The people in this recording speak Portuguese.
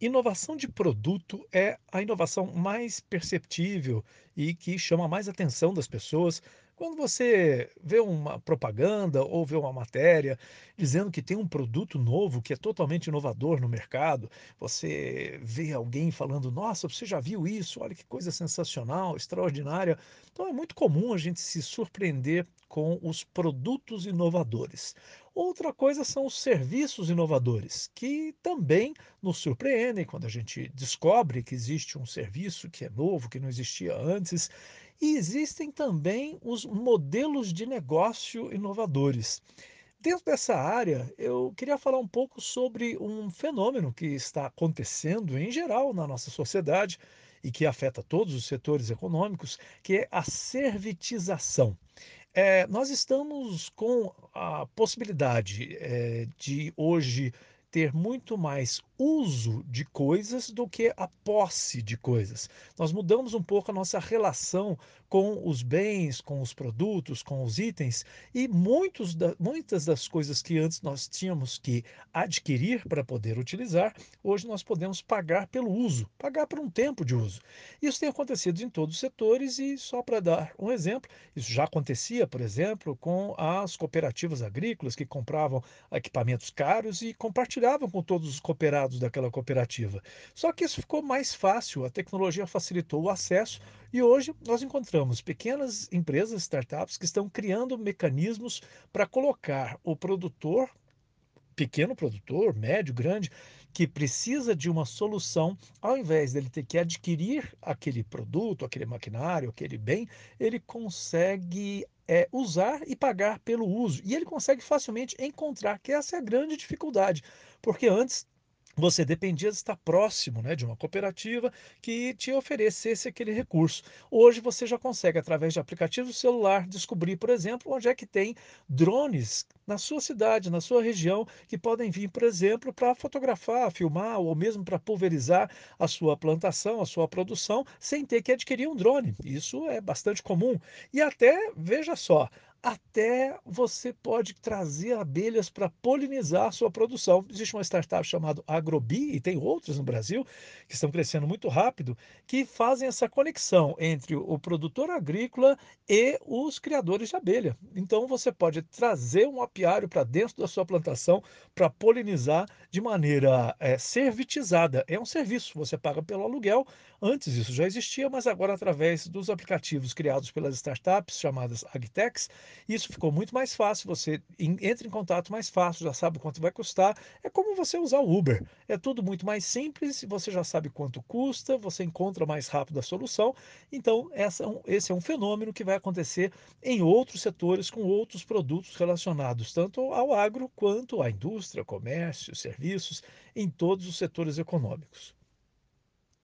Inovação de produto é a inovação mais perceptível e que chama mais atenção das pessoas. Quando você vê uma propaganda ou vê uma matéria dizendo que tem um produto novo que é totalmente inovador no mercado, você vê alguém falando: Nossa, você já viu isso? Olha que coisa sensacional, extraordinária. Então é muito comum a gente se surpreender com os produtos inovadores. Outra coisa são os serviços inovadores, que também nos surpreendem quando a gente descobre que existe um serviço que é novo, que não existia antes. E existem também os modelos de negócio inovadores. Dentro dessa área, eu queria falar um pouco sobre um fenômeno que está acontecendo em geral na nossa sociedade e que afeta todos os setores econômicos, que é a servitização. Eh, nós estamos com a possibilidade, eh, de hoje ter muito mais uso de coisas do que a posse de coisas. Nós mudamos um pouco a nossa relação com os bens, com os produtos, com os itens e muitos da muitas das coisas que antes nós tínhamos que adquirir para poder utilizar, hoje nós podemos pagar pelo uso, pagar por um tempo de uso. Isso tem acontecido em todos os setores e só para dar um exemplo, isso já acontecia, por exemplo, com as cooperativas agrícolas que compravam equipamentos caros e compartilhavam com todos os cooperados daquela cooperativa. Só que isso ficou mais fácil, a tecnologia facilitou o acesso e hoje nós encontramos pequenas empresas, startups, que estão criando mecanismos para colocar o produtor, pequeno produtor, médio, grande, que precisa de uma solução, ao invés dele ter que adquirir aquele produto, aquele maquinário, aquele bem, ele consegue é, usar e pagar pelo uso. E ele consegue facilmente encontrar, que essa é a grande dificuldade, porque antes você dependia de estar próximo, né, de uma cooperativa que te oferecesse aquele recurso. Hoje você já consegue, através de aplicativos celular, descobrir, por exemplo, onde é que tem drones na sua cidade, na sua região, que podem vir, por exemplo, para fotografar, filmar ou mesmo para pulverizar a sua plantação, a sua produção, sem ter que adquirir um drone. Isso é bastante comum. E até, veja só, até você pode trazer abelhas para polinizar sua produção. Existe uma startup chamada Agrobi, e tem outras no Brasil, que estão crescendo muito rápido, que fazem essa conexão entre o produtor agrícola e os criadores de abelha. Então você pode trazer um apiário para dentro da sua plantação para polinizar de maneira é, servitizada. É um serviço, você paga pelo aluguel. Antes isso já existia, mas agora através dos aplicativos criados pelas startups chamadas Agtex, isso ficou muito mais fácil, você entra em contato mais fácil, já sabe quanto vai custar. É como você usar o Uber. É tudo muito mais simples, você já sabe quanto custa, você encontra mais rápido a solução. Então, essa, é esse é um fenômeno que vai acontecer em outros setores com outros produtos relacionados tanto ao agro quanto à indústria, comércio, serviços, em todos os setores econômicos.